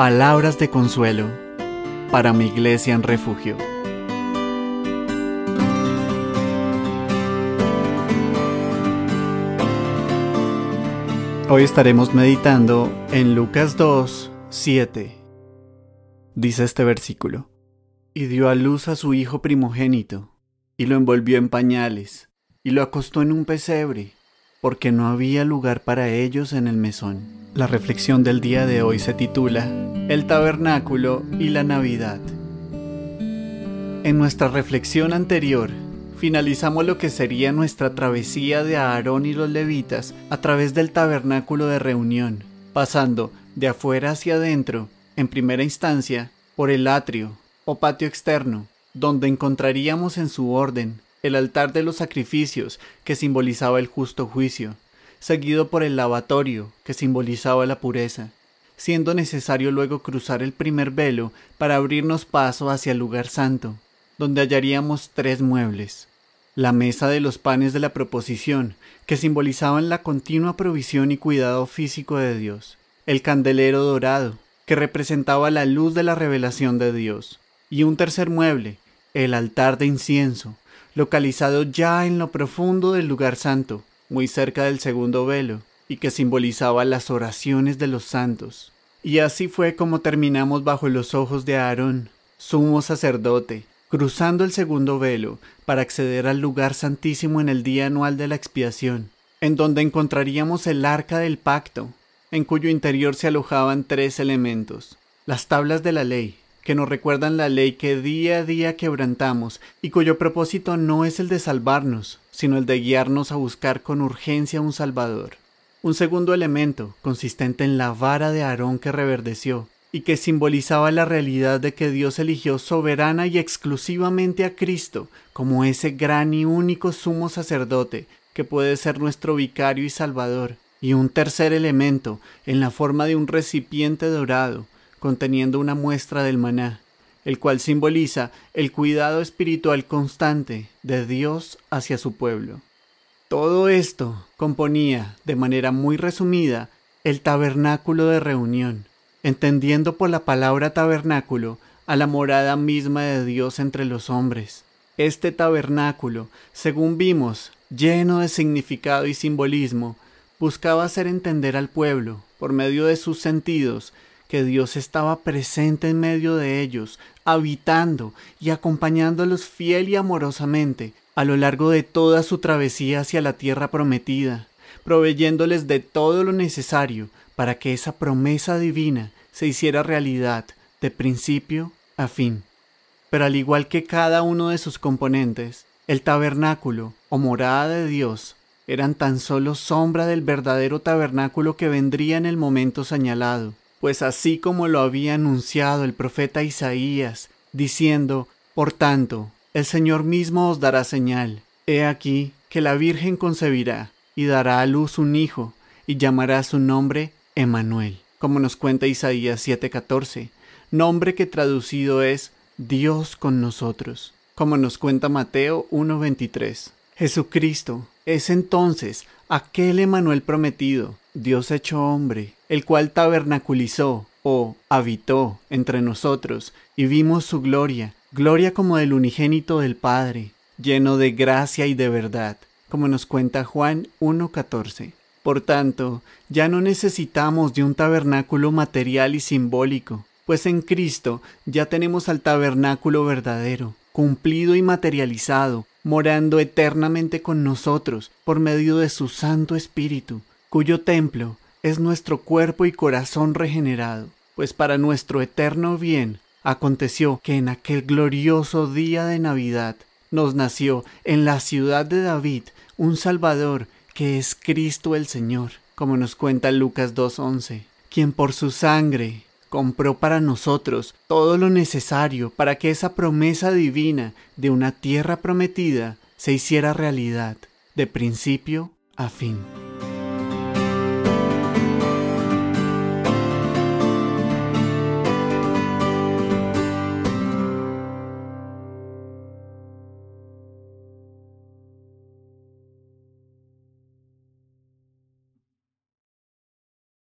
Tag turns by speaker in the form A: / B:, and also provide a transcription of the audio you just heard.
A: Palabras de consuelo para mi iglesia en refugio. Hoy estaremos meditando en Lucas 2, 7. Dice este versículo, y dio a luz a su hijo primogénito, y lo envolvió en pañales, y lo acostó en un pesebre, porque no había lugar para ellos en el mesón. La reflexión del día de hoy se titula El tabernáculo y la Navidad. En nuestra reflexión anterior, finalizamos lo que sería nuestra travesía de Aarón y los levitas a través del tabernáculo de reunión, pasando de afuera hacia adentro, en primera instancia, por el atrio o patio externo, donde encontraríamos en su orden el altar de los sacrificios, que simbolizaba el justo juicio, seguido por el lavatorio, que simbolizaba la pureza, siendo necesario luego cruzar el primer velo para abrirnos paso hacia el lugar santo, donde hallaríamos tres muebles. La mesa de los panes de la proposición, que simbolizaban la continua provisión y cuidado físico de Dios. El candelero dorado, que representaba la luz de la revelación de Dios. Y un tercer mueble, el altar de incienso, localizado ya en lo profundo del lugar santo, muy cerca del segundo velo, y que simbolizaba las oraciones de los santos. Y así fue como terminamos bajo los ojos de Aarón, sumo sacerdote, cruzando el segundo velo para acceder al lugar santísimo en el día anual de la expiación, en donde encontraríamos el arca del pacto, en cuyo interior se alojaban tres elementos, las tablas de la ley, que nos recuerdan la ley que día a día quebrantamos y cuyo propósito no es el de salvarnos, sino el de guiarnos a buscar con urgencia un Salvador. Un segundo elemento, consistente en la vara de Aarón que reverdeció, y que simbolizaba la realidad de que Dios eligió soberana y exclusivamente a Cristo como ese gran y único sumo sacerdote que puede ser nuestro vicario y salvador, y un tercer elemento en la forma de un recipiente dorado, conteniendo una muestra del maná, el cual simboliza el cuidado espiritual constante de Dios hacia su pueblo. Todo esto componía, de manera muy resumida, el tabernáculo de reunión, entendiendo por la palabra tabernáculo a la morada misma de Dios entre los hombres. Este tabernáculo, según vimos, lleno de significado y simbolismo, buscaba hacer entender al pueblo, por medio de sus sentidos, que Dios estaba presente en medio de ellos, habitando y acompañándolos fiel y amorosamente a lo largo de toda su travesía hacia la tierra prometida, proveyéndoles de todo lo necesario para que esa promesa divina se hiciera realidad de principio a fin. Pero al igual que cada uno de sus componentes, el tabernáculo o morada de Dios eran tan solo sombra del verdadero tabernáculo que vendría en el momento señalado, pues así como lo había anunciado el profeta Isaías, diciendo, Por tanto, el Señor mismo os dará señal. He aquí que la Virgen concebirá y dará a luz un hijo, y llamará su nombre Emmanuel, como nos cuenta Isaías 7:14, nombre que traducido es Dios con nosotros, como nos cuenta Mateo 1:23. Jesucristo es entonces aquel Emanuel prometido, Dios hecho hombre, el cual tabernaculizó o habitó entre nosotros y vimos su gloria, gloria como del unigénito del Padre, lleno de gracia y de verdad, como nos cuenta Juan 1.14. Por tanto, ya no necesitamos de un tabernáculo material y simbólico, pues en Cristo ya tenemos al tabernáculo verdadero, cumplido y materializado, morando eternamente con nosotros por medio de su Santo Espíritu, cuyo templo es nuestro cuerpo y corazón regenerado, pues para nuestro eterno bien aconteció que en aquel glorioso día de Navidad nos nació en la ciudad de David un Salvador que es Cristo el Señor, como nos cuenta Lucas 2.11, quien por su sangre compró para nosotros todo lo necesario para que esa promesa divina de una tierra prometida se hiciera realidad, de principio a fin.